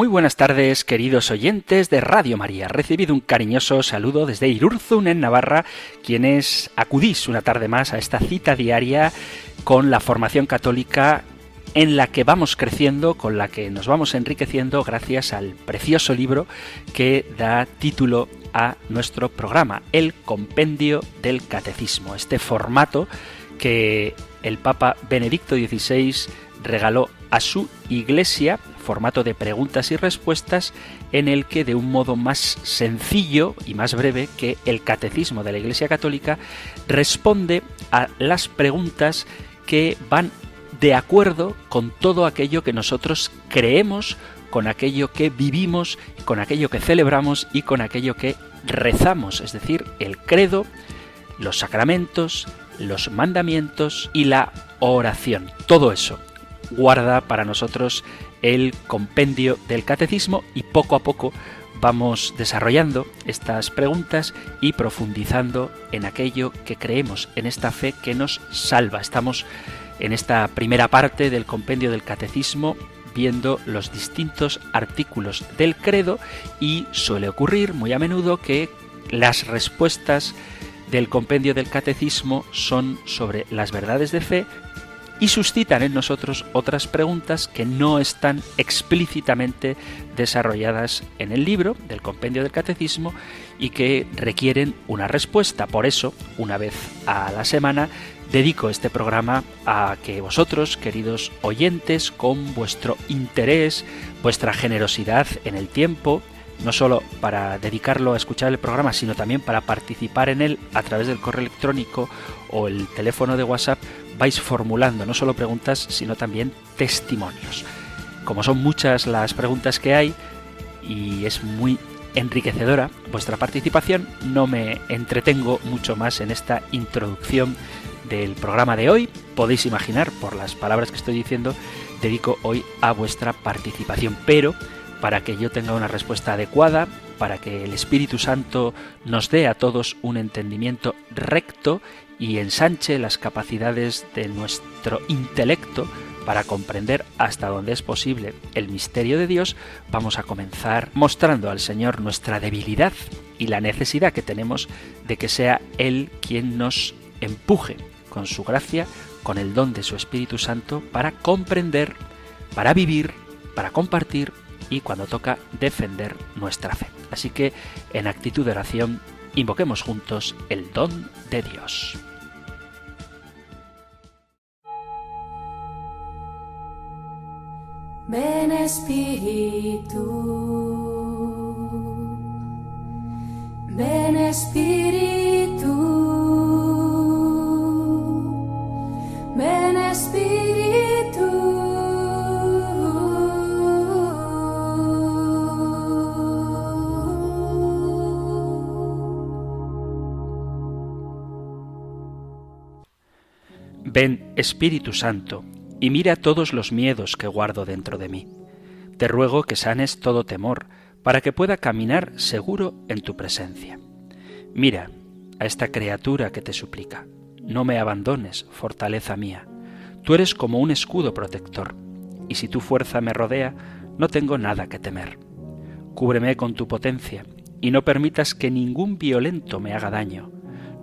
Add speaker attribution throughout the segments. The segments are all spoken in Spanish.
Speaker 1: Muy buenas tardes, queridos oyentes de Radio María. Recibido un cariñoso saludo desde Irurzun, en Navarra, quienes acudís una tarde más a esta cita diaria con la formación católica en la que vamos creciendo, con la que nos vamos enriqueciendo gracias al precioso libro que da título a nuestro programa, el Compendio del Catecismo, este formato que el Papa Benedicto XVI regaló a su iglesia formato de preguntas y respuestas en el que de un modo más sencillo y más breve que el catecismo de la Iglesia Católica responde a las preguntas que van de acuerdo con todo aquello que nosotros creemos, con aquello que vivimos, con aquello que celebramos y con aquello que rezamos, es decir, el credo, los sacramentos, los mandamientos y la oración. Todo eso guarda para nosotros el compendio del catecismo y poco a poco vamos desarrollando estas preguntas y profundizando en aquello que creemos, en esta fe que nos salva. Estamos en esta primera parte del compendio del catecismo viendo los distintos artículos del credo y suele ocurrir muy a menudo que las respuestas del compendio del catecismo son sobre las verdades de fe y suscitan en nosotros otras preguntas que no están explícitamente desarrolladas en el libro del compendio del catecismo y que requieren una respuesta. Por eso, una vez a la semana, dedico este programa a que vosotros, queridos oyentes, con vuestro interés, vuestra generosidad en el tiempo, no solo para dedicarlo a escuchar el programa, sino también para participar en él a través del correo electrónico o el teléfono de WhatsApp, vais formulando no solo preguntas, sino también testimonios. Como son muchas las preguntas que hay y es muy enriquecedora vuestra participación, no me entretengo mucho más en esta introducción del programa de hoy. Podéis imaginar, por las palabras que estoy diciendo, dedico hoy a vuestra participación, pero para que yo tenga una respuesta adecuada, para que el Espíritu Santo nos dé a todos un entendimiento recto y ensanche las capacidades de nuestro intelecto para comprender hasta donde es posible el misterio de Dios, vamos a comenzar mostrando al Señor nuestra debilidad y la necesidad que tenemos de que sea Él quien nos empuje con su gracia, con el don de su Espíritu Santo, para comprender, para vivir, para compartir y cuando toca defender nuestra fe. Así que en actitud de oración, invoquemos juntos el don de Dios.
Speaker 2: Ven Espíritu, ven Espíritu, Ven Espíritu
Speaker 1: Santo y mira todos los miedos que guardo dentro de mí. Te ruego que sanes todo temor, para que pueda caminar seguro en tu presencia. Mira a esta criatura que te suplica. No me abandones, fortaleza mía. Tú eres como un escudo protector, y si tu fuerza me rodea, no tengo nada que temer. Cúbreme con tu potencia, y no permitas que ningún violento me haga daño.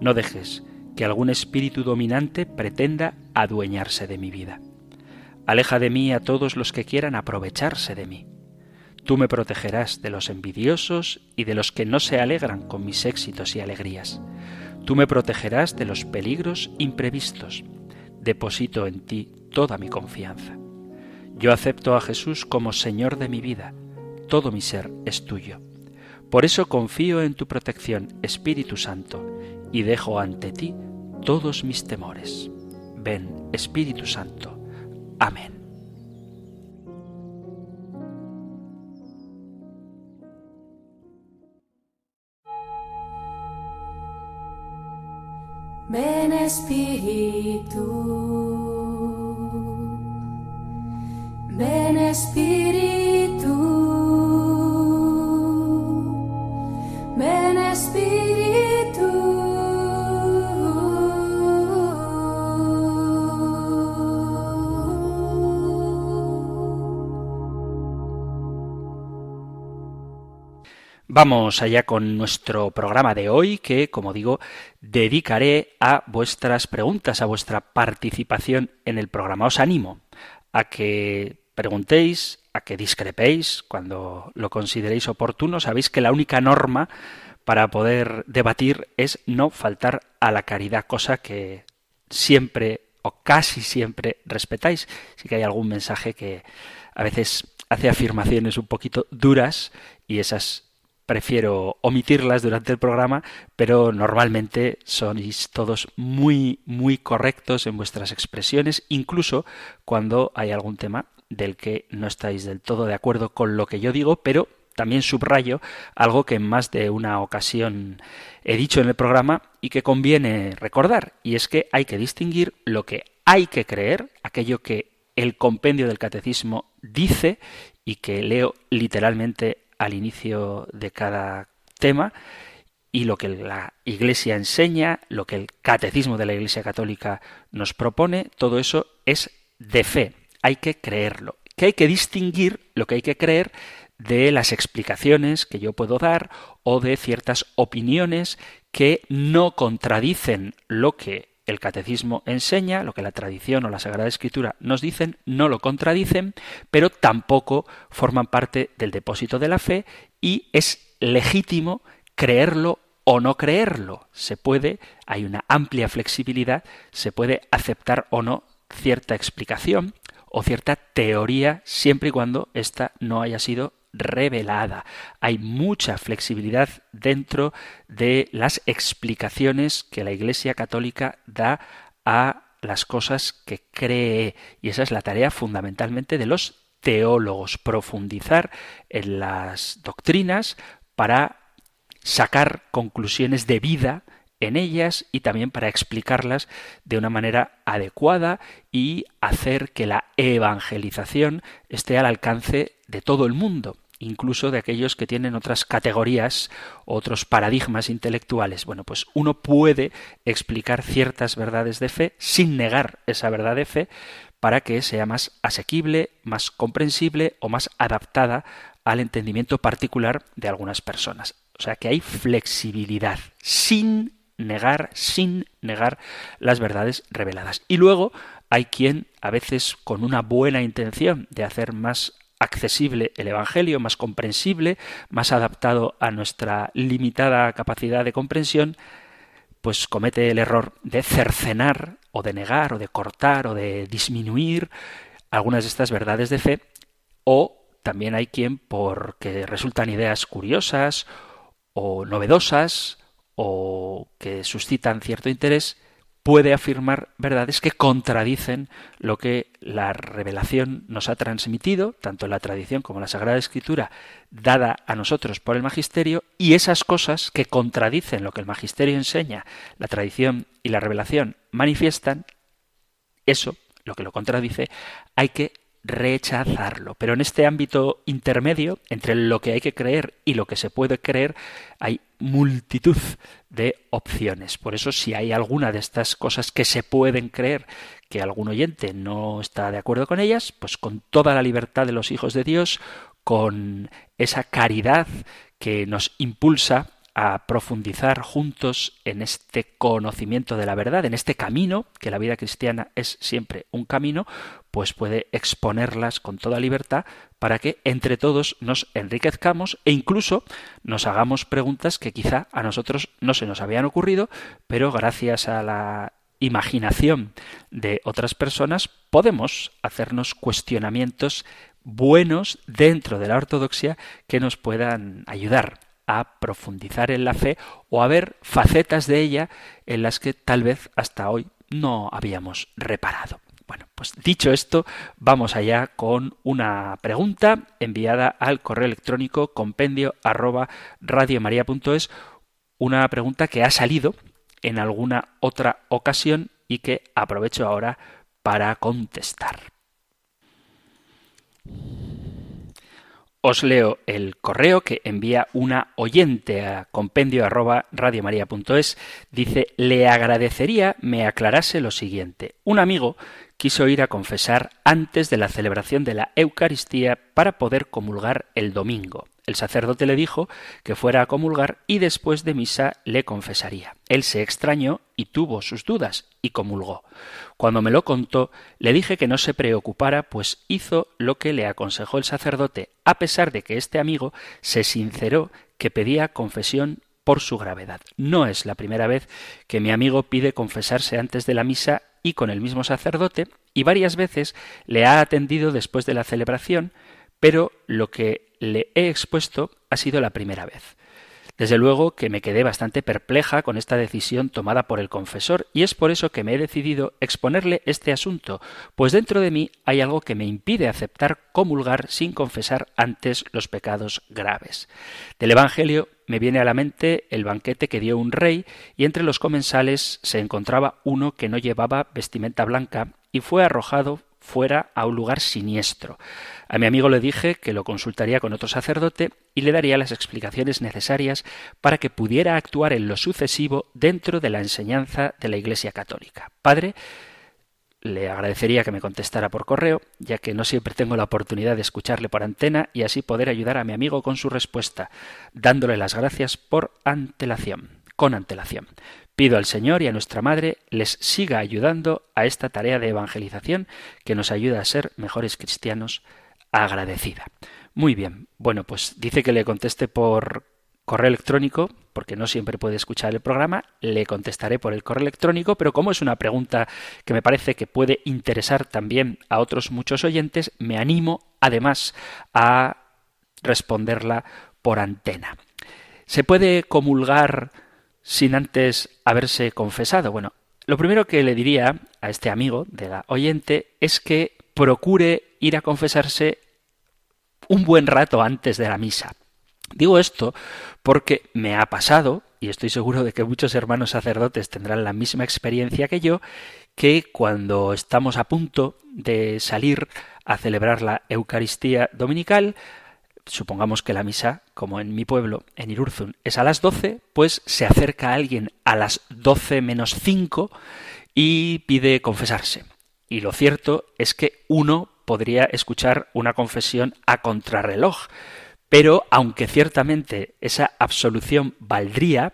Speaker 1: No dejes que algún espíritu dominante pretenda adueñarse de mi vida. Aleja de mí a todos los que quieran aprovecharse de mí. Tú me protegerás de los envidiosos y de los que no se alegran con mis éxitos y alegrías. Tú me protegerás de los peligros imprevistos. Deposito en ti toda mi confianza. Yo acepto a Jesús como Señor de mi vida. Todo mi ser es tuyo. Por eso confío en tu protección, Espíritu Santo, y dejo ante ti todos mis temores. Ven, Espíritu Santo Amén.
Speaker 2: Ven Espíritu, ven
Speaker 1: Vamos allá con nuestro programa de hoy que, como digo, dedicaré a vuestras preguntas, a vuestra participación en el programa. Os animo a que preguntéis, a que discrepéis cuando lo consideréis oportuno. Sabéis que la única norma para poder debatir es no faltar a la caridad, cosa que siempre o casi siempre respetáis. Sí que hay algún mensaje que a veces hace afirmaciones un poquito duras y esas prefiero omitirlas durante el programa, pero normalmente sois todos muy, muy correctos en vuestras expresiones, incluso cuando hay algún tema del que no estáis del todo de acuerdo con lo que yo digo, pero también subrayo algo que en más de una ocasión he dicho en el programa y que conviene recordar, y es que hay que distinguir lo que hay que creer, aquello que el compendio del catecismo dice y que leo literalmente al inicio de cada tema y lo que la Iglesia enseña, lo que el catecismo de la Iglesia Católica nos propone, todo eso es de fe, hay que creerlo. Que hay que distinguir lo que hay que creer de las explicaciones que yo puedo dar o de ciertas opiniones que no contradicen lo que el catecismo enseña, lo que la tradición o la Sagrada Escritura nos dicen, no lo contradicen, pero tampoco forman parte del depósito de la fe y es legítimo creerlo o no creerlo. Se puede, hay una amplia flexibilidad, se puede aceptar o no cierta explicación o cierta teoría siempre y cuando ésta no haya sido revelada. Hay mucha flexibilidad dentro de las explicaciones que la Iglesia Católica da a las cosas que cree. Y esa es la tarea fundamentalmente de los teólogos, profundizar en las doctrinas para sacar conclusiones de vida en ellas y también para explicarlas de una manera adecuada y hacer que la evangelización esté al alcance de todo el mundo incluso de aquellos que tienen otras categorías, otros paradigmas intelectuales. Bueno, pues uno puede explicar ciertas verdades de fe sin negar esa verdad de fe para que sea más asequible, más comprensible o más adaptada al entendimiento particular de algunas personas. O sea que hay flexibilidad sin negar, sin negar las verdades reveladas. Y luego hay quien, a veces con una buena intención de hacer más accesible el Evangelio, más comprensible, más adaptado a nuestra limitada capacidad de comprensión, pues comete el error de cercenar o de negar o de cortar o de disminuir algunas de estas verdades de fe o también hay quien porque resultan ideas curiosas o novedosas o que suscitan cierto interés puede afirmar verdades que contradicen lo que la revelación nos ha transmitido, tanto la tradición como la Sagrada Escritura, dada a nosotros por el Magisterio, y esas cosas que contradicen lo que el Magisterio enseña, la tradición y la revelación manifiestan, eso, lo que lo contradice, hay que rechazarlo. Pero en este ámbito intermedio, entre lo que hay que creer y lo que se puede creer, hay multitud de opciones. Por eso, si hay alguna de estas cosas que se pueden creer que algún oyente no está de acuerdo con ellas, pues con toda la libertad de los hijos de Dios, con esa caridad que nos impulsa a profundizar juntos en este conocimiento de la verdad, en este camino, que la vida cristiana es siempre un camino, pues puede exponerlas con toda libertad para que entre todos nos enriquezcamos e incluso nos hagamos preguntas que quizá a nosotros no se nos habían ocurrido, pero gracias a la imaginación de otras personas podemos hacernos cuestionamientos buenos dentro de la ortodoxia que nos puedan ayudar a profundizar en la fe o a ver facetas de ella en las que tal vez hasta hoy no habíamos reparado. Bueno, pues dicho esto, vamos allá con una pregunta enviada al correo electrónico compendio arroba radiomaria.es, una pregunta que ha salido en alguna otra ocasión y que aprovecho ahora para contestar. Os leo el correo que envía una oyente a compendio arroba radiomaria.es. Dice, le agradecería me aclarase lo siguiente. Un amigo quiso ir a confesar antes de la celebración de la Eucaristía para poder comulgar el domingo. El sacerdote le dijo que fuera a comulgar y después de misa le confesaría. Él se extrañó y tuvo sus dudas y comulgó. Cuando me lo contó, le dije que no se preocupara, pues hizo lo que le aconsejó el sacerdote, a pesar de que este amigo se sinceró que pedía confesión por su gravedad. No es la primera vez que mi amigo pide confesarse antes de la misa y con el mismo sacerdote, y varias veces le ha atendido después de la celebración, pero lo que le he expuesto ha sido la primera vez. Desde luego que me quedé bastante perpleja con esta decisión tomada por el confesor y es por eso que me he decidido exponerle este asunto, pues dentro de mí hay algo que me impide aceptar comulgar sin confesar antes los pecados graves. Del Evangelio me viene a la mente el banquete que dio un rey y entre los comensales se encontraba uno que no llevaba vestimenta blanca y fue arrojado fuera a un lugar siniestro. A mi amigo le dije que lo consultaría con otro sacerdote y le daría las explicaciones necesarias para que pudiera actuar en lo sucesivo dentro de la enseñanza de la Iglesia Católica. Padre, le agradecería que me contestara por correo, ya que no siempre tengo la oportunidad de escucharle por antena y así poder ayudar a mi amigo con su respuesta, dándole las gracias por antelación, con antelación. Pido al Señor y a nuestra Madre les siga ayudando a esta tarea de evangelización que nos ayuda a ser mejores cristianos agradecida. Muy bien, bueno, pues dice que le conteste por correo electrónico, porque no siempre puede escuchar el programa, le contestaré por el correo electrónico, pero como es una pregunta que me parece que puede interesar también a otros muchos oyentes, me animo además a responderla por antena. ¿Se puede comulgar sin antes haberse confesado? Bueno, lo primero que le diría a este amigo de la oyente es que procure ir a confesarse un buen rato antes de la misa. Digo esto porque me ha pasado, y estoy seguro de que muchos hermanos sacerdotes tendrán la misma experiencia que yo, que cuando estamos a punto de salir a celebrar la Eucaristía Dominical, supongamos que la misa, como en mi pueblo, en Irurzun, es a las 12, pues se acerca alguien a las 12 menos 5 y pide confesarse. Y lo cierto es que uno podría escuchar una confesión a contrarreloj, pero aunque ciertamente esa absolución valdría,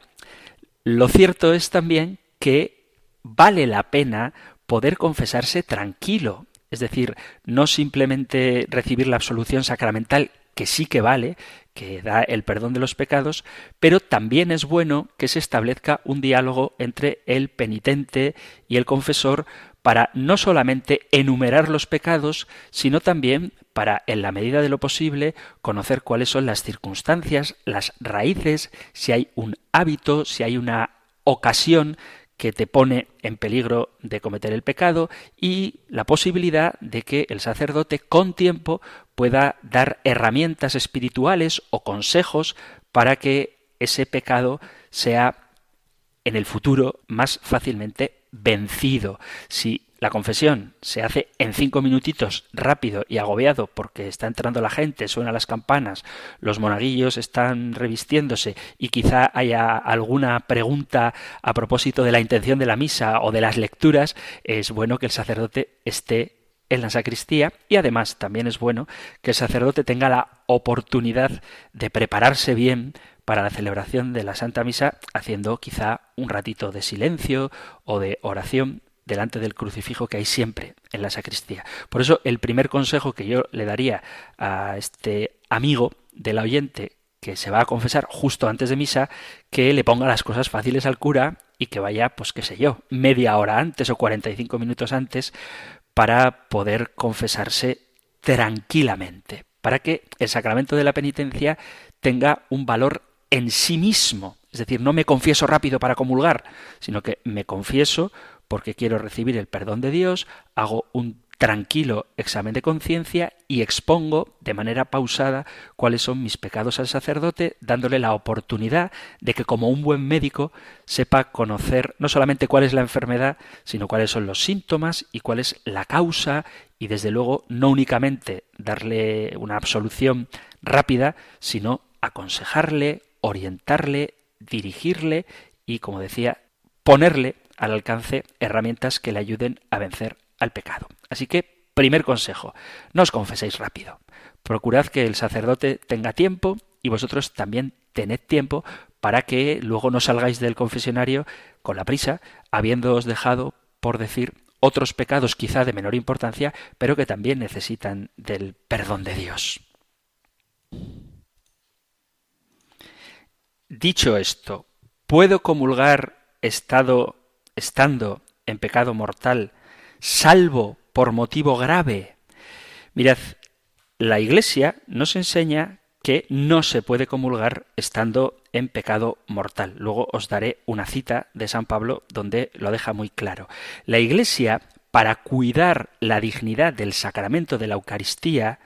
Speaker 1: lo cierto es también que vale la pena poder confesarse tranquilo, es decir, no simplemente recibir la absolución sacramental que sí que vale, que da el perdón de los pecados, pero también es bueno que se establezca un diálogo entre el penitente y el confesor para no solamente enumerar los pecados, sino también para, en la medida de lo posible, conocer cuáles son las circunstancias, las raíces, si hay un hábito, si hay una ocasión que te pone en peligro de cometer el pecado y la posibilidad de que el sacerdote con tiempo pueda dar herramientas espirituales o consejos para que ese pecado sea en el futuro más fácilmente vencido. Si la confesión se hace en cinco minutitos rápido y agobiado porque está entrando la gente, suenan las campanas, los monaguillos están revistiéndose y quizá haya alguna pregunta a propósito de la intención de la misa o de las lecturas, es bueno que el sacerdote esté en la sacristía y además también es bueno que el sacerdote tenga la oportunidad de prepararse bien para la celebración de la Santa Misa haciendo quizá un ratito de silencio o de oración delante del crucifijo que hay siempre en la sacristía. Por eso el primer consejo que yo le daría a este amigo del oyente que se va a confesar justo antes de misa, que le ponga las cosas fáciles al cura y que vaya, pues qué sé yo, media hora antes o 45 minutos antes para poder confesarse tranquilamente, para que el sacramento de la penitencia tenga un valor en sí mismo. Es decir, no me confieso rápido para comulgar, sino que me confieso porque quiero recibir el perdón de Dios, hago un tranquilo examen de conciencia y expongo de manera pausada cuáles son mis pecados al sacerdote, dándole la oportunidad de que como un buen médico sepa conocer no solamente cuál es la enfermedad, sino cuáles son los síntomas y cuál es la causa y desde luego no únicamente darle una absolución rápida, sino aconsejarle, orientarle, dirigirle y, como decía, ponerle al alcance herramientas que le ayuden a vencer al pecado. Así que, primer consejo, no os confeséis rápido. Procurad que el sacerdote tenga tiempo y vosotros también tened tiempo para que luego no salgáis del confesionario con la prisa, habiéndoos dejado, por decir, otros pecados quizá de menor importancia, pero que también necesitan del perdón de Dios. Dicho esto, ¿puedo comulgar estado, estando en pecado mortal, salvo por motivo grave? Mirad, la Iglesia nos enseña que no se puede comulgar estando en pecado mortal. Luego os daré una cita de San Pablo donde lo deja muy claro. La Iglesia, para cuidar la dignidad del sacramento de la Eucaristía,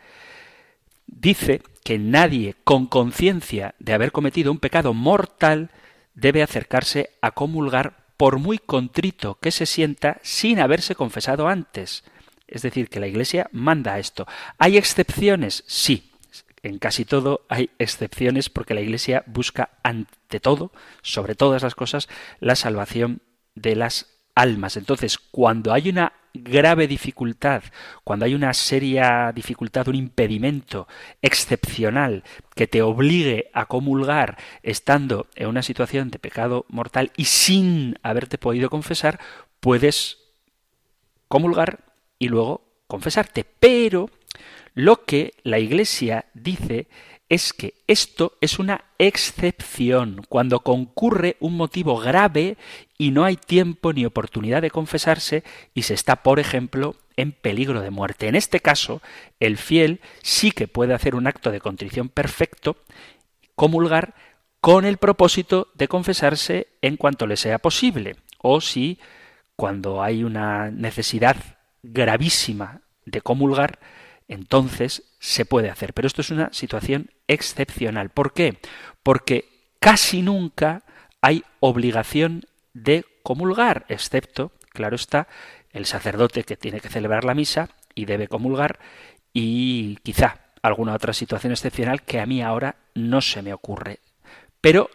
Speaker 1: dice que nadie con conciencia de haber cometido un pecado mortal debe acercarse a comulgar por muy contrito que se sienta sin haberse confesado antes. Es decir, que la Iglesia manda esto. ¿Hay excepciones? Sí. En casi todo hay excepciones porque la Iglesia busca ante todo, sobre todas las cosas, la salvación de las almas. Entonces, cuando hay una grave dificultad, cuando hay una seria dificultad, un impedimento excepcional que te obligue a comulgar estando en una situación de pecado mortal y sin haberte podido confesar, puedes comulgar y luego confesarte. Pero lo que la Iglesia dice es que esto es una excepción, cuando concurre un motivo grave y no hay tiempo ni oportunidad de confesarse y se está, por ejemplo, en peligro de muerte. En este caso, el fiel sí que puede hacer un acto de contrición perfecto, comulgar, con el propósito de confesarse en cuanto le sea posible, o si, cuando hay una necesidad gravísima de comulgar, entonces se puede hacer. Pero esto es una situación excepcional. ¿Por qué? Porque casi nunca hay obligación de comulgar, excepto, claro está, el sacerdote que tiene que celebrar la misa y debe comulgar y quizá alguna otra situación excepcional que a mí ahora no se me ocurre. Pero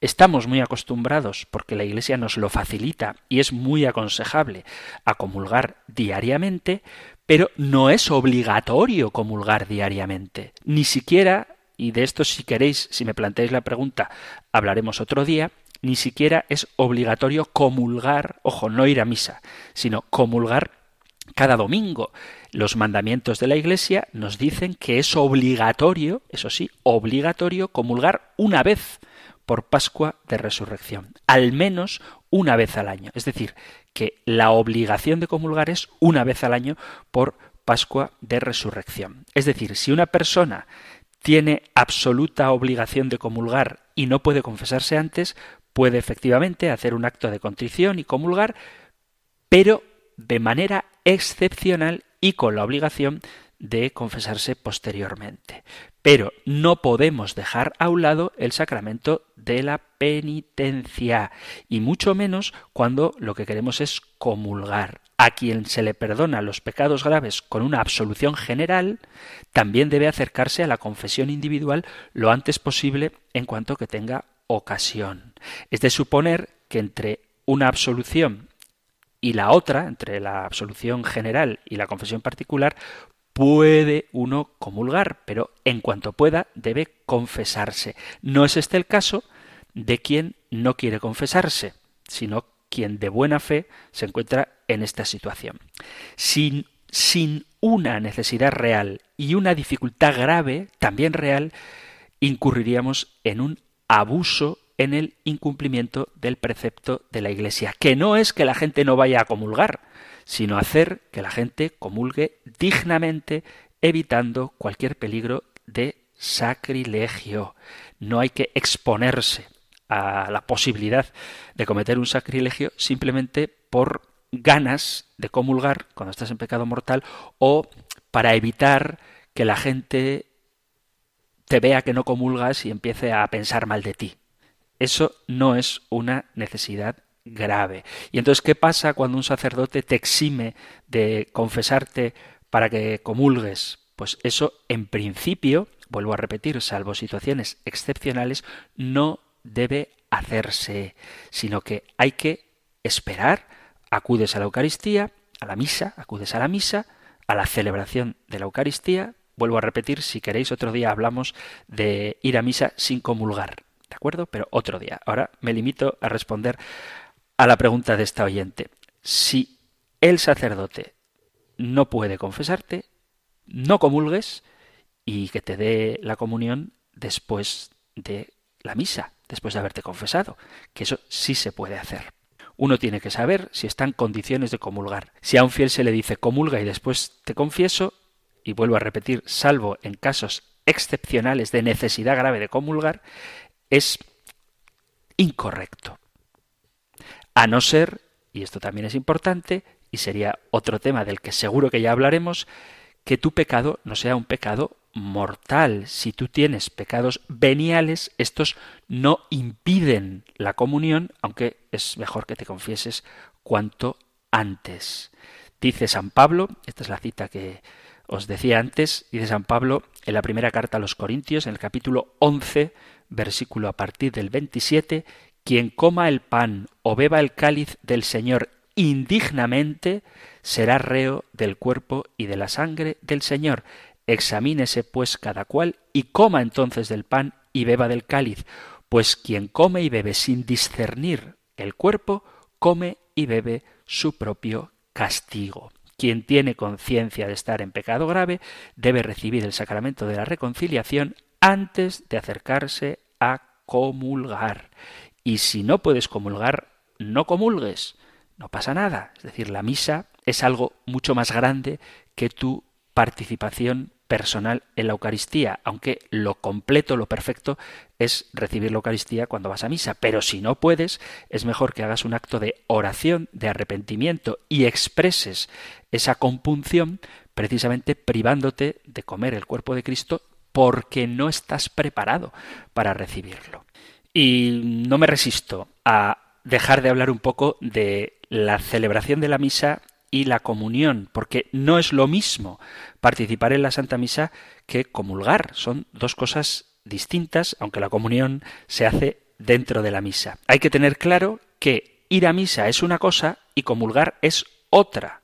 Speaker 1: estamos muy acostumbrados, porque la Iglesia nos lo facilita y es muy aconsejable, a comulgar diariamente, pero no es obligatorio comulgar diariamente. Ni siquiera, y de esto si queréis, si me planteáis la pregunta, hablaremos otro día, ni siquiera es obligatorio comulgar, ojo, no ir a misa, sino comulgar cada domingo. Los mandamientos de la Iglesia nos dicen que es obligatorio, eso sí, obligatorio comulgar una vez por Pascua de Resurrección, al menos una vez al año. Es decir, que la obligación de comulgar es una vez al año por Pascua de Resurrección. Es decir, si una persona tiene absoluta obligación de comulgar y no puede confesarse antes, puede efectivamente hacer un acto de contrición y comulgar, pero de manera excepcional y con la obligación de confesarse posteriormente. Pero no podemos dejar a un lado el sacramento de la penitencia, y mucho menos cuando lo que queremos es comulgar. A quien se le perdona los pecados graves con una absolución general, también debe acercarse a la confesión individual lo antes posible en cuanto que tenga ocasión. Es de suponer que entre una absolución y la otra, entre la absolución general y la confesión particular, puede uno comulgar, pero en cuanto pueda debe confesarse. No es este el caso de quien no quiere confesarse, sino quien de buena fe se encuentra en esta situación. Sin, sin una necesidad real y una dificultad grave, también real, incurriríamos en un abuso en el incumplimiento del precepto de la Iglesia, que no es que la gente no vaya a comulgar, sino hacer que la gente comulgue dignamente, evitando cualquier peligro de sacrilegio. No hay que exponerse a la posibilidad de cometer un sacrilegio simplemente por ganas de comulgar cuando estás en pecado mortal o para evitar que la gente te vea que no comulgas y empiece a pensar mal de ti. Eso no es una necesidad grave. Y entonces, ¿qué pasa cuando un sacerdote te exime de confesarte para que comulgues? Pues eso, en principio, vuelvo a repetir, salvo situaciones excepcionales, no debe hacerse, sino que hay que esperar, acudes a la Eucaristía, a la misa, acudes a la misa, a la celebración de la Eucaristía, vuelvo a repetir, si queréis otro día hablamos de ir a misa sin comulgar, ¿de acuerdo? Pero otro día. Ahora me limito a responder a la pregunta de esta oyente. Si el sacerdote no puede confesarte, no comulgues y que te dé la comunión después de la misa, después de haberte confesado, que eso sí se puede hacer. Uno tiene que saber si está en condiciones de comulgar. Si a un fiel se le dice comulga y después te confieso, y vuelvo a repetir, salvo en casos excepcionales de necesidad grave de comulgar, es incorrecto. A no ser, y esto también es importante, y sería otro tema del que seguro que ya hablaremos, que tu pecado no sea un pecado mortal. Si tú tienes pecados veniales, estos no impiden la comunión, aunque es mejor que te confieses cuanto antes. Dice San Pablo, esta es la cita que os decía antes, dice San Pablo en la primera carta a los Corintios, en el capítulo 11, versículo a partir del 27, quien coma el pan o beba el cáliz del Señor indignamente, será reo del cuerpo y de la sangre del Señor. Examínese pues cada cual y coma entonces del pan y beba del cáliz, pues quien come y bebe sin discernir el cuerpo, come y bebe su propio castigo. Quien tiene conciencia de estar en pecado grave debe recibir el sacramento de la reconciliación antes de acercarse a comulgar. Y si no puedes comulgar, no comulgues. No pasa nada. Es decir, la misa es algo mucho más grande que tu participación personal en la Eucaristía, aunque lo completo, lo perfecto es recibir la Eucaristía cuando vas a misa, pero si no puedes, es mejor que hagas un acto de oración, de arrepentimiento y expreses esa compunción precisamente privándote de comer el cuerpo de Cristo porque no estás preparado para recibirlo. Y no me resisto a dejar de hablar un poco de la celebración de la misa y la comunión, porque no es lo mismo participar en la Santa Misa que comulgar. Son dos cosas distintas, aunque la comunión se hace dentro de la misa. Hay que tener claro que ir a misa es una cosa y comulgar es otra.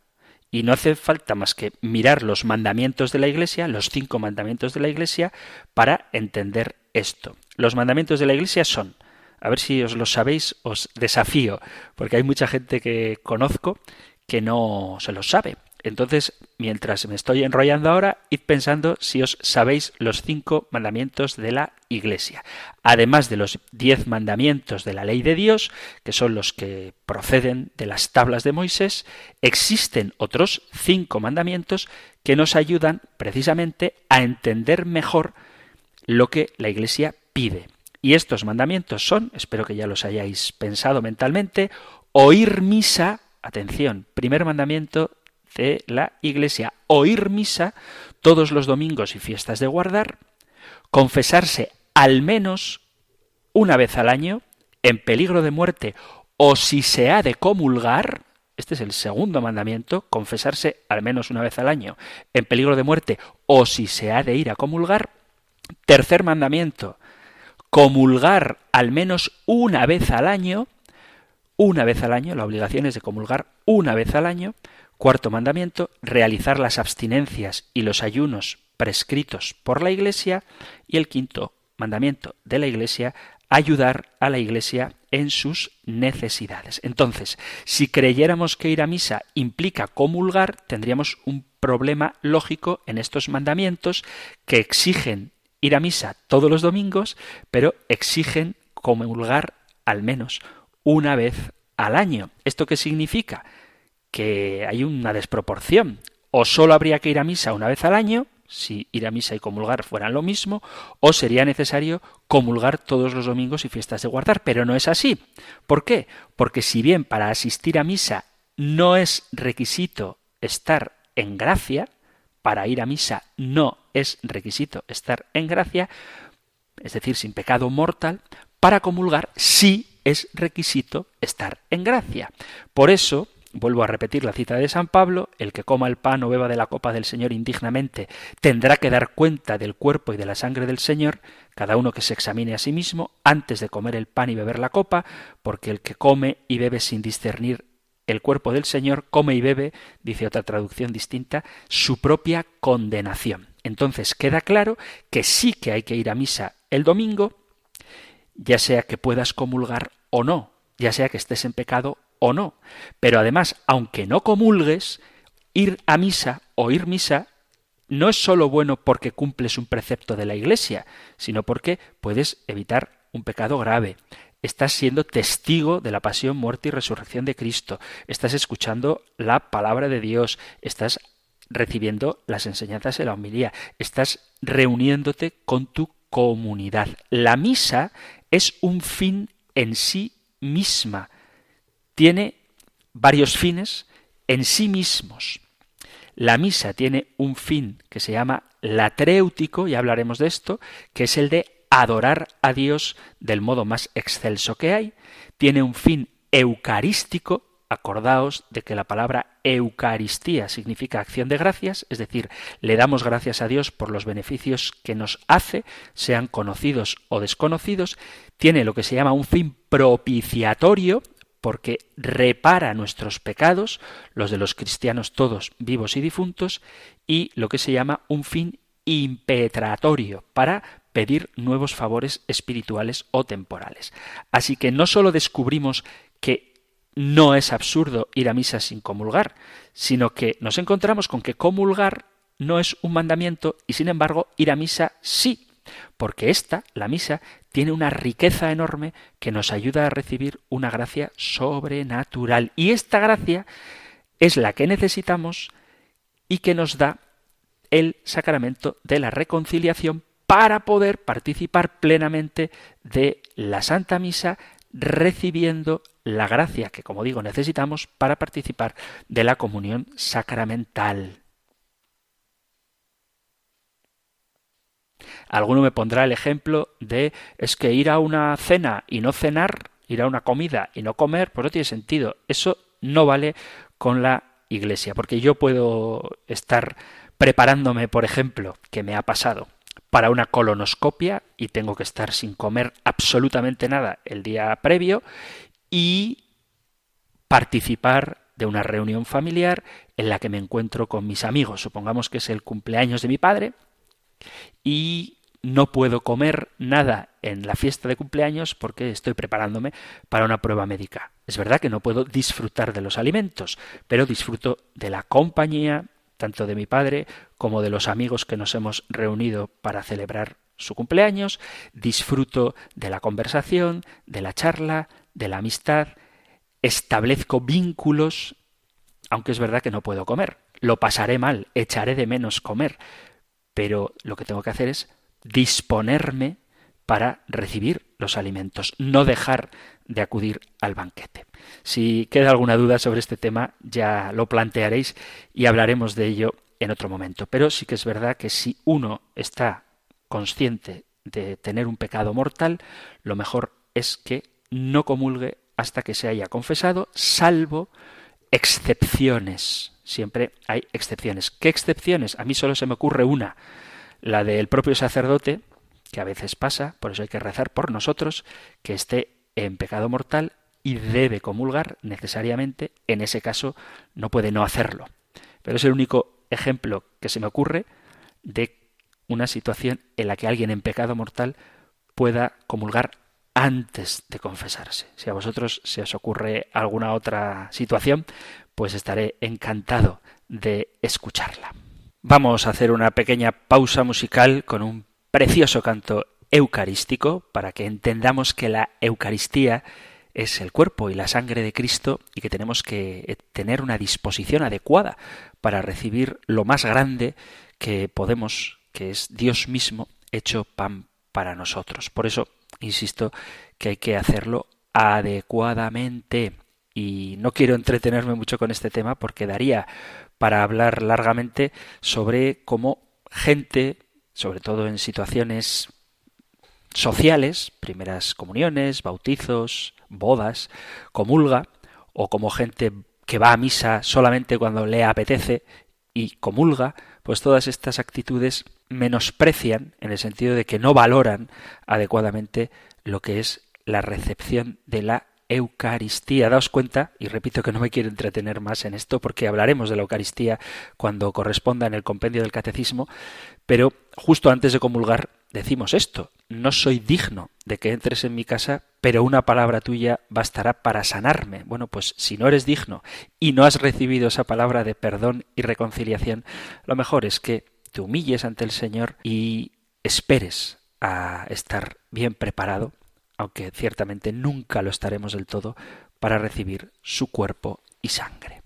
Speaker 1: Y no hace falta más que mirar los mandamientos de la Iglesia, los cinco mandamientos de la Iglesia, para entender esto. Los mandamientos de la Iglesia son, a ver si os lo sabéis, os desafío, porque hay mucha gente que conozco que no se los sabe. Entonces, mientras me estoy enrollando ahora, id pensando si os sabéis los cinco mandamientos de la Iglesia. Además de los diez mandamientos de la ley de Dios, que son los que proceden de las tablas de Moisés, existen otros cinco mandamientos que nos ayudan precisamente a entender mejor lo que la Iglesia pide. Y estos mandamientos son, espero que ya los hayáis pensado mentalmente, oír misa Atención, primer mandamiento de la Iglesia, oír misa todos los domingos y fiestas de guardar, confesarse al menos una vez al año, en peligro de muerte o si se ha de comulgar, este es el segundo mandamiento, confesarse al menos una vez al año, en peligro de muerte o si se ha de ir a comulgar. Tercer mandamiento, comulgar al menos una vez al año, una vez al año, la obligación es de comulgar una vez al año. Cuarto mandamiento, realizar las abstinencias y los ayunos prescritos por la Iglesia. Y el quinto mandamiento de la Iglesia, ayudar a la Iglesia en sus necesidades. Entonces, si creyéramos que ir a misa implica comulgar, tendríamos un problema lógico en estos mandamientos que exigen ir a misa todos los domingos, pero exigen comulgar al menos una vez al año. ¿Esto qué significa? Que hay una desproporción. O solo habría que ir a misa una vez al año, si ir a misa y comulgar fueran lo mismo, o sería necesario comulgar todos los domingos y fiestas de guardar, pero no es así. ¿Por qué? Porque si bien para asistir a misa no es requisito estar en gracia, para ir a misa no es requisito estar en gracia, es decir, sin pecado mortal, para comulgar sí es requisito estar en gracia. Por eso, vuelvo a repetir la cita de San Pablo, el que coma el pan o beba de la copa del Señor indignamente tendrá que dar cuenta del cuerpo y de la sangre del Señor, cada uno que se examine a sí mismo antes de comer el pan y beber la copa, porque el que come y bebe sin discernir el cuerpo del Señor come y bebe, dice otra traducción distinta, su propia condenación. Entonces queda claro que sí que hay que ir a misa el domingo, ya sea que puedas comulgar o no, ya sea que estés en pecado o no. Pero además, aunque no comulgues, ir a misa o ir misa no es sólo bueno porque cumples un precepto de la Iglesia, sino porque puedes evitar un pecado grave. Estás siendo testigo de la pasión, muerte y resurrección de Cristo. Estás escuchando la palabra de Dios. Estás recibiendo las enseñanzas de la homilía. Estás reuniéndote con tu comunidad. La misa es un fin en sí misma. Tiene varios fines en sí mismos. La misa tiene un fin que se llama latréutico, y hablaremos de esto, que es el de adorar a Dios del modo más excelso que hay. Tiene un fin eucarístico, Acordaos de que la palabra Eucaristía significa acción de gracias, es decir, le damos gracias a Dios por los beneficios que nos hace, sean conocidos o desconocidos. Tiene lo que se llama un fin propiciatorio, porque repara nuestros pecados, los de los cristianos todos vivos y difuntos, y lo que se llama un fin impetratorio, para pedir nuevos favores espirituales o temporales. Así que no solo descubrimos que no es absurdo ir a misa sin comulgar, sino que nos encontramos con que comulgar no es un mandamiento y sin embargo ir a misa sí, porque esta, la misa, tiene una riqueza enorme que nos ayuda a recibir una gracia sobrenatural. Y esta gracia es la que necesitamos y que nos da el sacramento de la reconciliación para poder participar plenamente de la Santa Misa recibiendo la gracia que, como digo, necesitamos para participar de la comunión sacramental. Alguno me pondrá el ejemplo de es que ir a una cena y no cenar, ir a una comida y no comer, pues no tiene sentido. Eso no vale con la iglesia, porque yo puedo estar preparándome, por ejemplo, que me ha pasado, para una colonoscopia y tengo que estar sin comer absolutamente nada el día previo y participar de una reunión familiar en la que me encuentro con mis amigos. Supongamos que es el cumpleaños de mi padre y no puedo comer nada en la fiesta de cumpleaños porque estoy preparándome para una prueba médica. Es verdad que no puedo disfrutar de los alimentos, pero disfruto de la compañía tanto de mi padre como de los amigos que nos hemos reunido para celebrar su cumpleaños, disfruto de la conversación, de la charla, de la amistad, establezco vínculos, aunque es verdad que no puedo comer, lo pasaré mal, echaré de menos comer, pero lo que tengo que hacer es disponerme para recibir los alimentos, no dejar de acudir al banquete. Si queda alguna duda sobre este tema, ya lo plantearéis y hablaremos de ello en otro momento. Pero sí que es verdad que si uno está consciente de tener un pecado mortal, lo mejor es que no comulgue hasta que se haya confesado, salvo excepciones. Siempre hay excepciones. ¿Qué excepciones? A mí solo se me ocurre una, la del propio sacerdote, que a veces pasa, por eso hay que rezar por nosotros, que esté en pecado mortal y debe comulgar necesariamente, en ese caso no puede no hacerlo. Pero es el único ejemplo que se me ocurre de una situación en la que alguien en pecado mortal pueda comulgar antes de confesarse. Si a vosotros se os ocurre alguna otra situación, pues estaré encantado de escucharla. Vamos a hacer una pequeña pausa musical con un precioso canto eucarístico para que entendamos que la Eucaristía es el cuerpo y la sangre de Cristo y que tenemos que tener una disposición adecuada para recibir lo más grande que podemos, que es Dios mismo hecho pan para nosotros. Por eso insisto que hay que hacerlo adecuadamente.
Speaker 2: y no quiero entretenerme mucho con este tema porque daría para hablar largamente sobre cómo gente, sobre todo en situaciones sociales, primeras comuniones, bautizos, bodas, comulga, o como gente que va a misa solamente cuando le apetece y comulga, pues todas estas actitudes menosprecian en el sentido de que no valoran adecuadamente lo que es la recepción de la Eucaristía. Daos cuenta, y repito que no me quiero entretener más en esto porque hablaremos de la Eucaristía cuando corresponda en el compendio del Catecismo, pero justo antes de comulgar decimos esto, no soy digno de que entres en mi casa, pero una palabra tuya bastará para sanarme. Bueno, pues si no eres digno y no has recibido esa palabra de perdón y reconciliación, lo mejor es que te humilles ante el Señor y esperes a estar bien preparado aunque ciertamente nunca lo estaremos del todo, para recibir su cuerpo y sangre.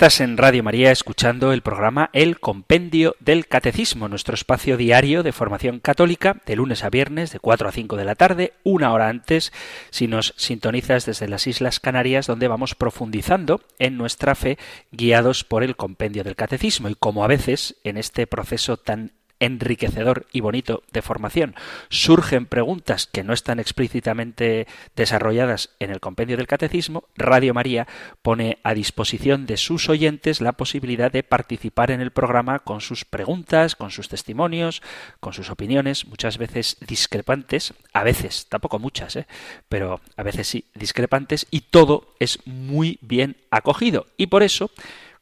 Speaker 1: Estás en Radio María escuchando el programa El Compendio del Catecismo, nuestro espacio diario de formación católica, de lunes a viernes, de 4 a 5 de la tarde, una hora antes, si nos sintonizas desde las Islas Canarias, donde vamos profundizando en nuestra fe, guiados por el Compendio del Catecismo. Y como a veces, en este proceso tan enriquecedor y bonito de formación, surgen preguntas que no están explícitamente desarrolladas en el compendio del catecismo, Radio María pone a disposición de sus oyentes la posibilidad de participar en el programa con sus preguntas, con sus testimonios, con sus opiniones, muchas veces discrepantes, a veces, tampoco muchas, ¿eh? pero a veces sí, discrepantes, y todo es muy bien acogido. Y por eso,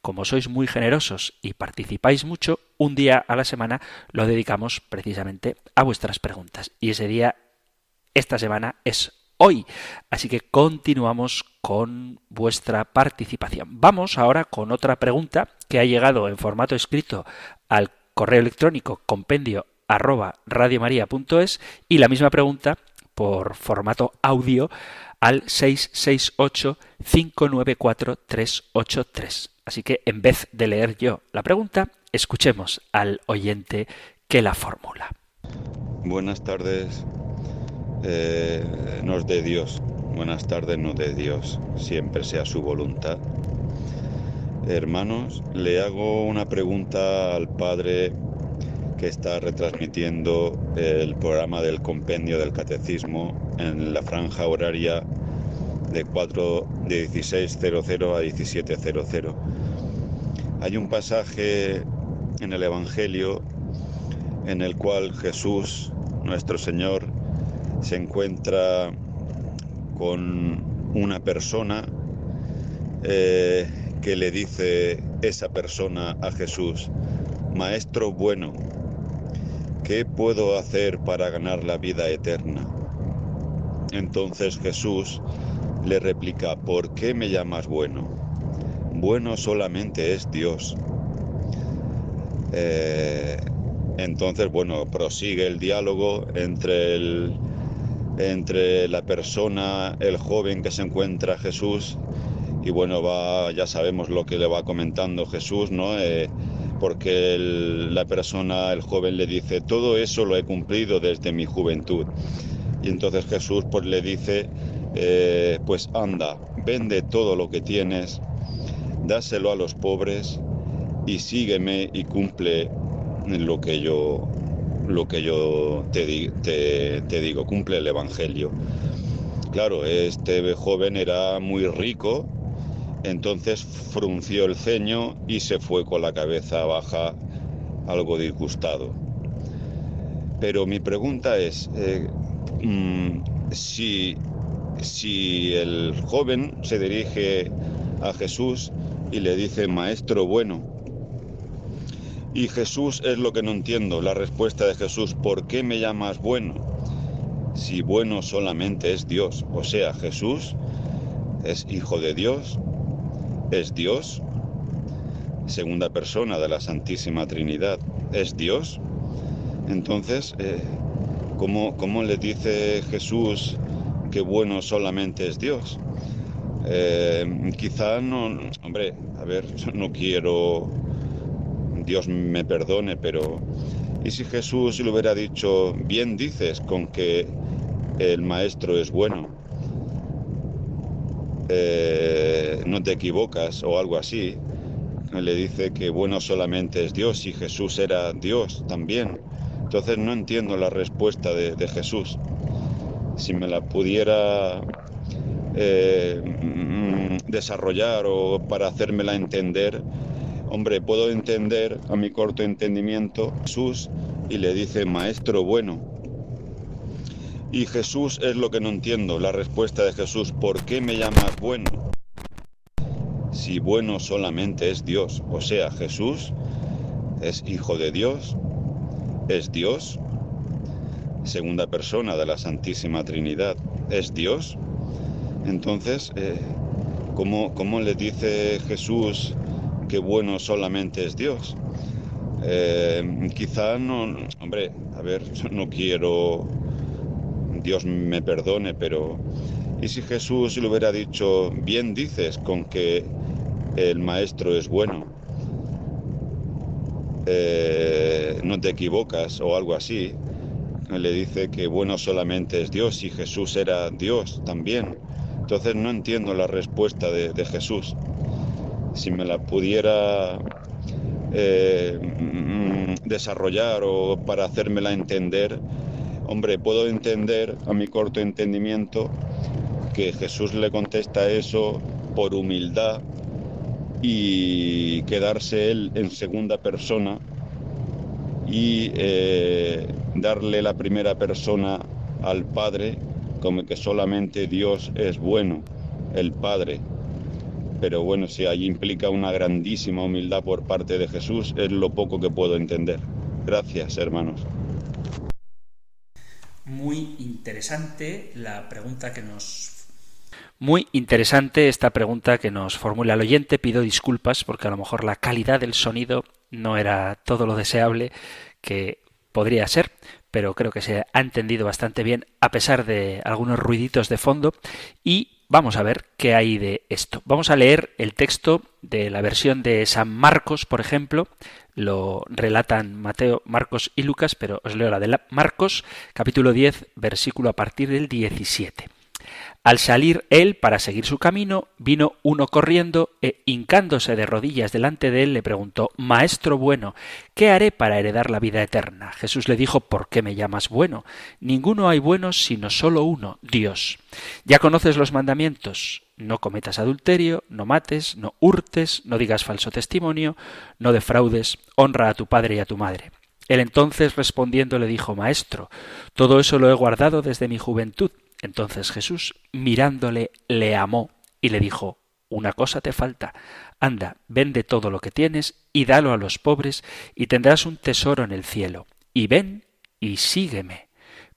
Speaker 1: como sois muy generosos y participáis mucho, un día a la semana lo dedicamos precisamente a vuestras preguntas. Y ese día, esta semana, es hoy. Así que continuamos con vuestra participación. Vamos ahora con otra pregunta que ha llegado en formato escrito al correo electrónico compendio arroba radiomaria.es y la misma pregunta por formato audio al 668 594 383. Así que en vez de leer yo la pregunta, escuchemos al oyente que la formula.
Speaker 3: Buenas tardes, eh, nos de Dios. Buenas tardes, no de Dios. Siempre sea su voluntad. Hermanos, le hago una pregunta al Padre que está retransmitiendo el programa del compendio del catecismo en la franja horaria de 4 de 16.00 a 17.00. Hay un pasaje en el Evangelio en el cual Jesús, nuestro Señor, se encuentra con una persona eh, que le dice esa persona a Jesús, Maestro bueno, ¿qué puedo hacer para ganar la vida eterna? Entonces Jesús le replica, ¿por qué me llamas bueno? Bueno solamente es Dios. Eh, entonces, bueno, prosigue el diálogo entre, el, entre la persona, el joven que se encuentra Jesús, y bueno, va, ya sabemos lo que le va comentando Jesús, ¿no? Eh, porque la persona, el joven le dice, todo eso lo he cumplido desde mi juventud. Y entonces Jesús pues le dice, eh, pues anda, vende todo lo que tienes, dáselo a los pobres y sígueme y cumple lo que yo, lo que yo te, te digo, cumple el Evangelio. Claro, este joven era muy rico, entonces frunció el ceño y se fue con la cabeza baja, algo disgustado. Pero mi pregunta es, eh, mm, si si el joven se dirige a Jesús y le dice, Maestro bueno, y Jesús es lo que no entiendo, la respuesta de Jesús, ¿por qué me llamas bueno? Si bueno solamente es Dios, o sea, Jesús es hijo de Dios, es Dios, segunda persona de la Santísima Trinidad, es Dios. Entonces, eh, ¿cómo, ¿cómo le dice Jesús que bueno solamente es Dios. Eh, quizá no, hombre, a ver, no quiero, Dios me perdone, pero ¿y si Jesús le hubiera dicho, bien dices con que el maestro es bueno? Eh, no te equivocas o algo así. Le dice que bueno solamente es Dios y Jesús era Dios también. Entonces no entiendo la respuesta de Jesús si me la pudiera eh, mm, desarrollar o para hacérmela entender, hombre, puedo entender a mi corto entendimiento Jesús y le dice, maestro bueno. Y Jesús es lo que no entiendo, la respuesta de Jesús, ¿por qué me llamas bueno? Si bueno solamente es Dios, o sea, Jesús es hijo de Dios, es Dios, segunda persona de la Santísima Trinidad, es Dios. Entonces, eh, ¿cómo, le dice Jesús que bueno solamente es Dios? Eh, quizá no, hombre, a ver, no quiero, Dios me perdone, pero ¿y si Jesús le hubiera dicho, bien dices con que el maestro es bueno, eh, no te equivocas o algo así. Le dice que bueno solamente es Dios y Jesús era Dios también. Entonces no entiendo la respuesta de, Jesús. Si me la pudiera eh, mm, desarrollar o para hacérmela entender, hombre, puedo entender a mi corto entendimiento que Jesús le contesta eso por humildad y quedarse él en segunda persona y eh, darle la primera persona al Padre como que solamente Dios es bueno, el Padre. Pero bueno, si ahí implica una grandísima humildad por parte de Jesús, es lo poco que puedo entender. Gracias, hermanos.
Speaker 1: Muy interesante la pregunta que nos muy interesante esta pregunta que nos formula el oyente. Pido disculpas porque a lo mejor la calidad del sonido no era todo lo deseable que podría ser, pero creo que se ha entendido bastante bien a pesar de algunos ruiditos de fondo y vamos a ver qué hay de esto. Vamos a leer el texto de la versión de San Marcos, por ejemplo, lo relatan Mateo, Marcos y Lucas, pero os leo la de Marcos, capítulo 10, versículo a partir del 17. Al salir él para seguir su camino, vino uno corriendo e hincándose de rodillas delante de él le preguntó Maestro bueno, ¿qué haré para heredar la vida eterna? Jesús le dijo ¿Por qué me llamas bueno? Ninguno hay bueno sino solo uno, Dios. Ya conoces los mandamientos. No cometas adulterio, no mates, no hurtes, no digas falso testimonio, no defraudes, honra a tu padre y a tu madre. Él entonces respondiendo le dijo Maestro, todo eso lo he guardado desde mi juventud. Entonces Jesús, mirándole, le amó y le dijo, Una cosa te falta, anda, vende todo lo que tienes y dalo a los pobres y tendrás un tesoro en el cielo, y ven y sígueme.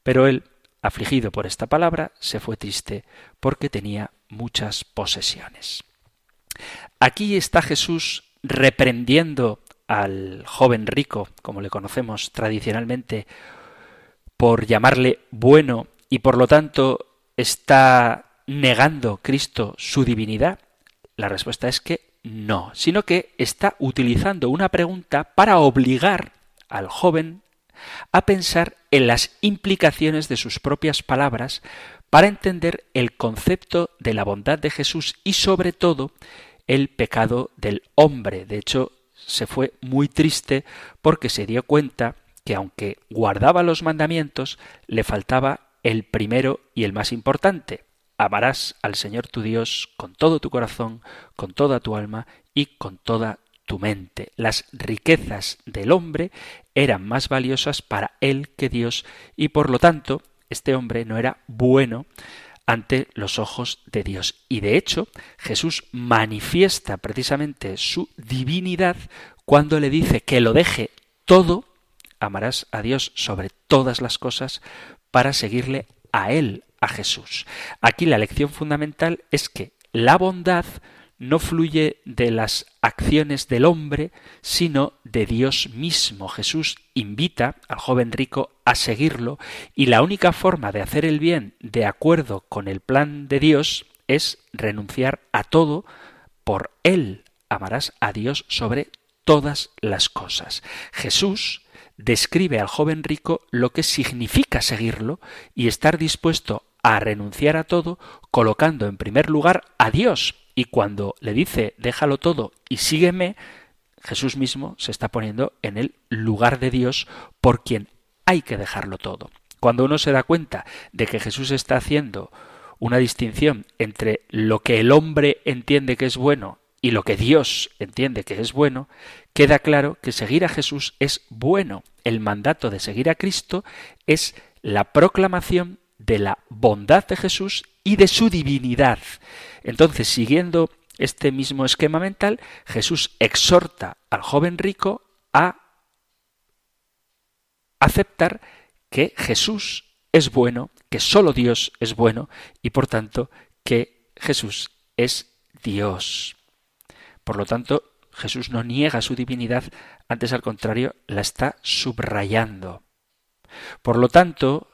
Speaker 1: Pero él, afligido por esta palabra, se fue triste porque tenía muchas posesiones. Aquí está Jesús reprendiendo al joven rico, como le conocemos tradicionalmente, por llamarle bueno y por lo tanto está negando Cristo su divinidad? La respuesta es que no, sino que está utilizando una pregunta para obligar al joven a pensar en las implicaciones de sus propias palabras para entender el concepto de la bondad de Jesús y sobre todo el pecado del hombre. De hecho, se fue muy triste porque se dio cuenta que aunque guardaba los mandamientos, le faltaba el primero y el más importante. Amarás al Señor tu Dios con todo tu corazón, con toda tu alma y con toda tu mente. Las riquezas del hombre eran más valiosas para él que Dios y por lo tanto este hombre no era bueno ante los ojos de Dios. Y de hecho Jesús manifiesta precisamente su divinidad cuando le dice que lo deje todo, amarás a Dios sobre todas las cosas para seguirle a Él, a Jesús. Aquí la lección fundamental es que la bondad no fluye de las acciones del hombre, sino de Dios mismo. Jesús invita al joven rico a seguirlo y la única forma de hacer el bien de acuerdo con el plan de Dios es renunciar a todo por Él. Amarás a Dios sobre todas las cosas. Jesús describe al joven rico lo que significa seguirlo y estar dispuesto a renunciar a todo, colocando en primer lugar a Dios. Y cuando le dice déjalo todo y sígueme, Jesús mismo se está poniendo en el lugar de Dios por quien hay que dejarlo todo. Cuando uno se da cuenta de que Jesús está haciendo una distinción entre lo que el hombre entiende que es bueno y lo que Dios entiende que es bueno, queda claro que seguir a Jesús es bueno. El mandato de seguir a Cristo es la proclamación de la bondad de Jesús y de su divinidad. Entonces, siguiendo este mismo esquema mental, Jesús exhorta al joven rico a aceptar que Jesús es bueno, que solo Dios es bueno y por tanto que Jesús es Dios. Por lo tanto, Jesús no niega su divinidad, antes al contrario, la está subrayando. Por lo tanto,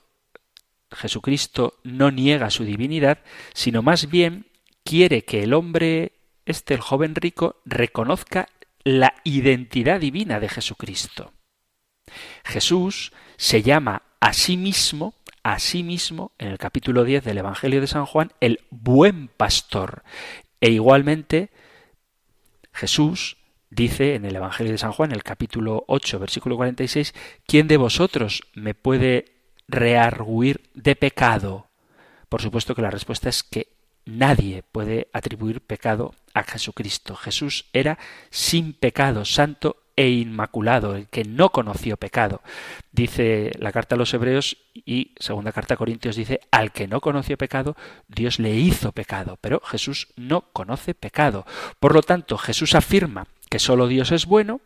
Speaker 1: Jesucristo no niega su divinidad, sino más bien quiere que el hombre este, el joven rico, reconozca la identidad divina de Jesucristo. Jesús se llama a sí mismo, a sí mismo, en el capítulo 10 del Evangelio de San Juan, el buen pastor. E igualmente, Jesús dice en el Evangelio de San Juan, el capítulo 8, versículo 46, ¿quién de vosotros me puede rearguir de pecado? Por supuesto que la respuesta es que nadie puede atribuir pecado a Jesucristo. Jesús era sin pecado, santo e inmaculado, el que no conoció pecado. Dice la carta a los Hebreos y segunda carta a Corintios dice, al que no conoció pecado, Dios le hizo pecado, pero Jesús no conoce pecado. Por lo tanto, Jesús afirma que solo Dios es bueno,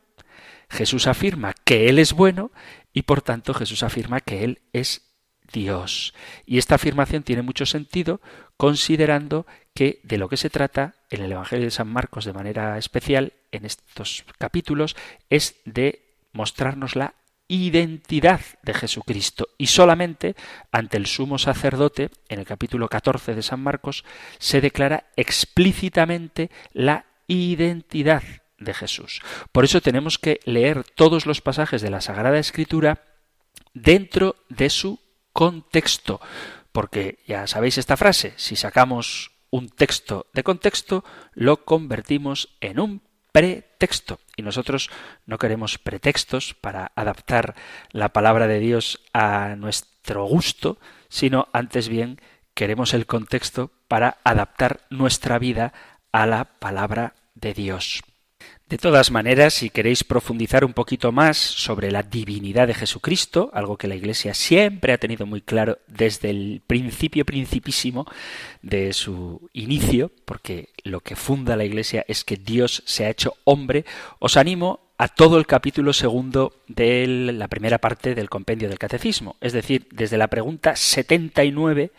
Speaker 1: Jesús afirma que Él es bueno y por tanto Jesús afirma que Él es Dios. Y esta afirmación tiene mucho sentido considerando que de lo que se trata en el Evangelio de San Marcos de manera especial en estos capítulos es de mostrarnos la identidad de Jesucristo y solamente ante el sumo sacerdote en el capítulo 14 de San Marcos se declara explícitamente la identidad de Jesús. Por eso tenemos que leer todos los pasajes de la Sagrada Escritura dentro de su contexto, porque ya sabéis esta frase, si sacamos un texto de contexto, lo convertimos en un pretexto. Y nosotros no queremos pretextos para adaptar la palabra de Dios a nuestro gusto, sino antes bien queremos el contexto para adaptar nuestra vida a la palabra de Dios. De todas maneras, si queréis profundizar un poquito más sobre la divinidad de Jesucristo, algo que la Iglesia siempre ha tenido muy claro desde el principio principísimo de su inicio, porque lo que funda la Iglesia es que Dios se ha hecho hombre, os animo a todo el capítulo segundo de la primera parte del compendio del Catecismo, es decir, desde la pregunta 79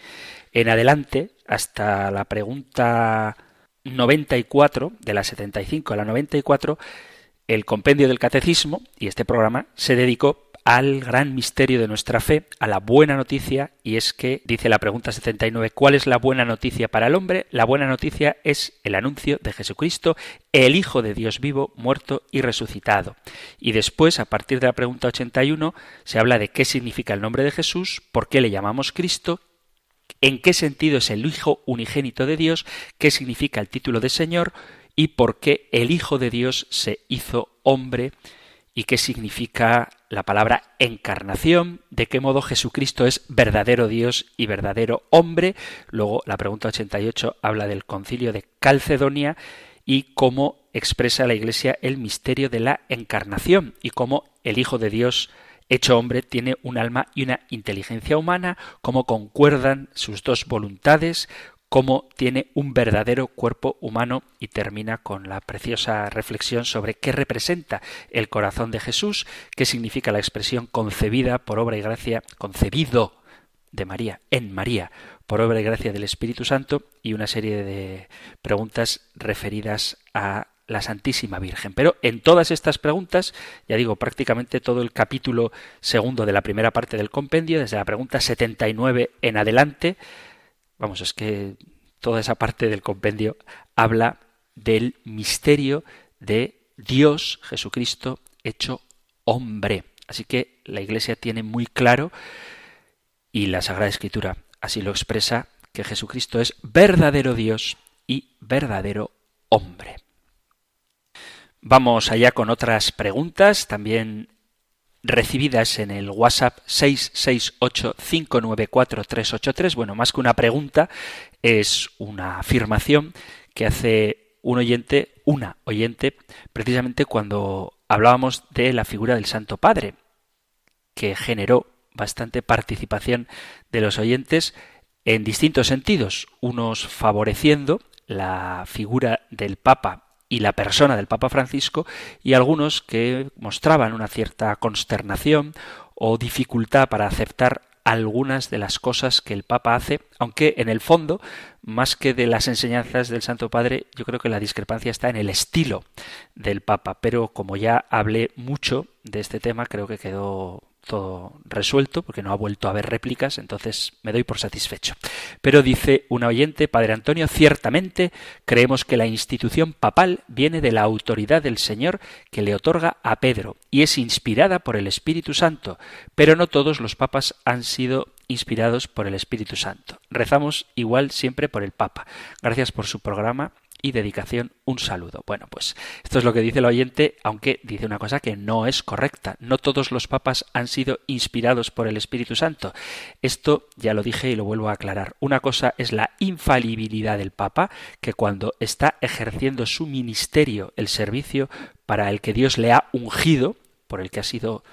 Speaker 1: en adelante hasta la pregunta 94, de la 75 a la 94, el compendio del catecismo y este programa se dedicó al gran misterio de nuestra fe, a la buena noticia, y es que, dice la pregunta 79, ¿cuál es la buena noticia para el hombre? La buena noticia es el anuncio de Jesucristo, el Hijo de Dios vivo, muerto y resucitado. Y después, a partir de la pregunta 81, se habla de qué significa el nombre de Jesús, por qué le llamamos Cristo, en qué sentido es el Hijo unigénito de Dios, qué significa el título de Señor y por qué el Hijo de Dios se hizo hombre y qué significa la palabra encarnación, de qué modo Jesucristo es verdadero Dios y verdadero hombre. Luego la pregunta 88 habla del concilio de Calcedonia y cómo expresa la Iglesia el misterio de la encarnación y cómo el Hijo de Dios hecho hombre tiene un alma y una inteligencia humana, cómo concuerdan sus dos voluntades, cómo tiene un verdadero cuerpo humano y termina con la preciosa reflexión sobre qué representa el corazón de Jesús, qué significa la expresión concebida por obra y gracia, concebido de María, en María, por obra y gracia del Espíritu Santo, y una serie de preguntas referidas a la Santísima Virgen. Pero en todas estas preguntas, ya digo, prácticamente todo el capítulo segundo de la primera parte del compendio, desde la pregunta 79 en adelante, vamos, es que toda esa parte del compendio habla del misterio de Dios Jesucristo hecho hombre. Así que la Iglesia tiene muy claro, y la Sagrada Escritura así lo expresa, que Jesucristo es verdadero Dios y verdadero hombre. Vamos allá con otras preguntas, también recibidas en el WhatsApp 668-594-383. Bueno, más que una pregunta, es una afirmación que hace un oyente, una oyente, precisamente cuando hablábamos de la figura del Santo Padre, que generó bastante participación de los oyentes en distintos sentidos, unos favoreciendo la figura del Papa y la persona del Papa Francisco y algunos que mostraban una cierta consternación o dificultad para aceptar algunas de las cosas que el Papa hace, aunque en el fondo, más que de las enseñanzas del Santo Padre, yo creo que la discrepancia está en el estilo del Papa. Pero como ya hablé mucho de este tema, creo que quedó todo resuelto, porque no ha vuelto a haber réplicas, entonces me doy por satisfecho. Pero dice un oyente, Padre Antonio, ciertamente creemos que la institución papal viene de la autoridad del Señor que le otorga a Pedro y es inspirada por el Espíritu Santo, pero no todos los papas han sido inspirados por el Espíritu Santo. Rezamos igual siempre por el Papa. Gracias por su programa y dedicación un saludo. Bueno, pues esto es lo que dice el oyente, aunque dice una cosa que no es correcta. No todos los papas han sido inspirados por el Espíritu Santo. Esto ya lo dije y lo vuelvo a aclarar. Una cosa es la infalibilidad del papa, que cuando está ejerciendo su ministerio, el servicio para el que Dios le ha ungido, por el que ha sido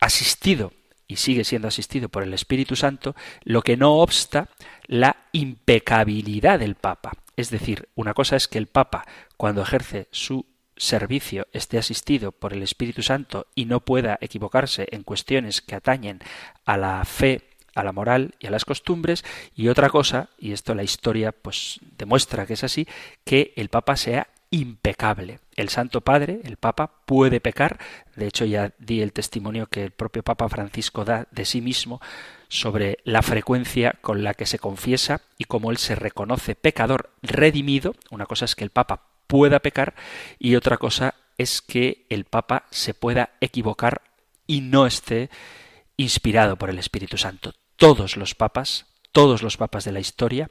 Speaker 1: asistido y sigue siendo asistido por el Espíritu Santo, lo que no obsta la impecabilidad del Papa. Es decir, una cosa es que el Papa, cuando ejerce su servicio, esté asistido por el Espíritu Santo y no pueda equivocarse en cuestiones que atañen a la fe, a la moral y a las costumbres, y otra cosa, y esto la historia pues demuestra que es así, que el Papa sea impecable. El Santo Padre, el Papa, puede pecar. De hecho, ya di el testimonio que el propio Papa Francisco da de sí mismo sobre la frecuencia con la que se confiesa y cómo él se reconoce pecador redimido. Una cosa es que el Papa pueda pecar y otra cosa es que el Papa se pueda equivocar y no esté inspirado por el Espíritu Santo. Todos los papas, todos los papas de la historia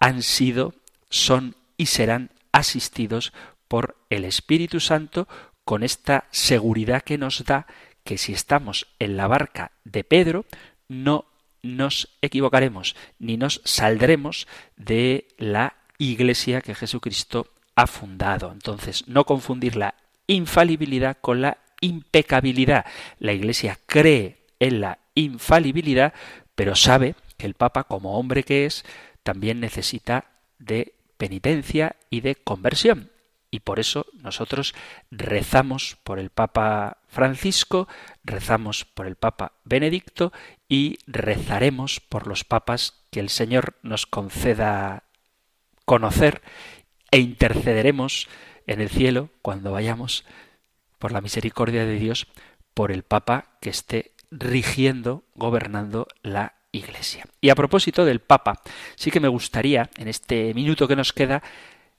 Speaker 1: han sido, son y serán asistidos por el Espíritu Santo con esta seguridad que nos da que si estamos en la barca de Pedro, no nos equivocaremos ni nos saldremos de la iglesia que Jesucristo ha fundado. Entonces, no confundir la infalibilidad con la impecabilidad. La iglesia cree en la infalibilidad, pero sabe que el Papa, como hombre que es, también necesita de penitencia y de conversión. Y por eso nosotros rezamos por el Papa Francisco, rezamos por el Papa Benedicto y rezaremos por los papas que el Señor nos conceda conocer e intercederemos en el cielo cuando vayamos por la misericordia de Dios por el Papa que esté rigiendo, gobernando la Iglesia. Y a propósito del Papa, sí que me gustaría, en este minuto que nos queda,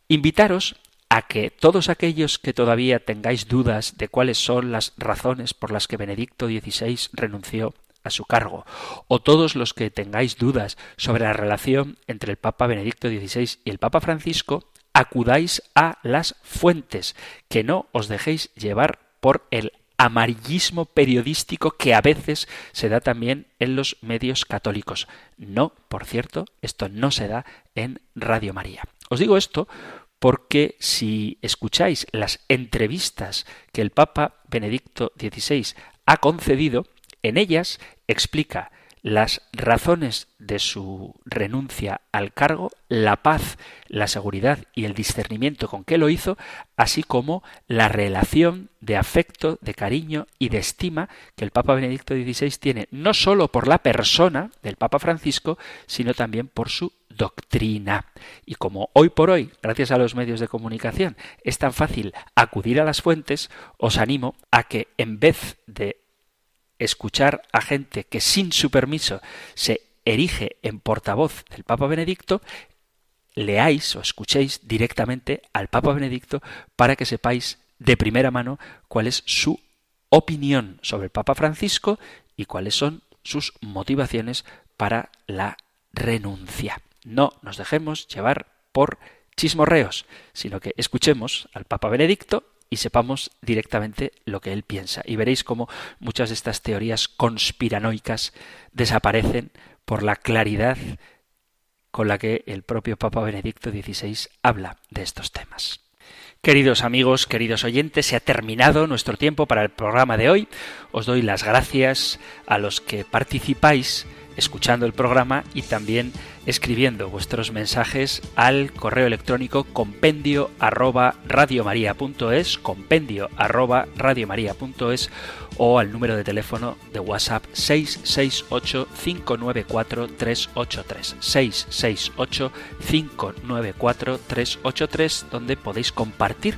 Speaker 1: invitaros a que todos aquellos que todavía tengáis dudas de cuáles son las razones por las que Benedicto XVI renunció a su cargo, o todos los que tengáis dudas sobre la relación entre el Papa Benedicto XVI y el Papa Francisco, acudáis a las fuentes, que no os dejéis llevar por el amarillismo periodístico que a veces se da también en los medios católicos. No, por cierto, esto no se da en Radio María. Os digo esto porque si escucháis las entrevistas que el Papa Benedicto XVI ha concedido, en ellas explica las razones de su renuncia al cargo, la paz, la seguridad y el discernimiento con que lo hizo, así como la relación de afecto, de cariño y de estima que el Papa Benedicto XVI tiene no sólo por la persona del Papa Francisco, sino también por su doctrina. Y como hoy por hoy, gracias a los medios de comunicación, es tan fácil acudir a las fuentes, os animo a que en vez de escuchar a gente que sin su permiso se erige en portavoz del Papa Benedicto, leáis o escuchéis directamente al Papa Benedicto para que sepáis de primera mano cuál es su opinión sobre el Papa Francisco y cuáles son sus motivaciones para la renuncia. No nos dejemos llevar por chismorreos, sino que escuchemos al Papa Benedicto y sepamos directamente lo que él piensa. Y veréis cómo muchas de estas teorías conspiranoicas desaparecen por la claridad con la que el propio Papa Benedicto XVI habla de estos temas. Queridos amigos, queridos oyentes, se ha terminado nuestro tiempo para el programa de hoy. Os doy las gracias a los que participáis escuchando el programa y también escribiendo vuestros mensajes al correo electrónico compendio arroba radiomaria.es, compendio arroba radiomaria.es o al número de teléfono de WhatsApp 668 594 383 668 594 383 donde podéis compartir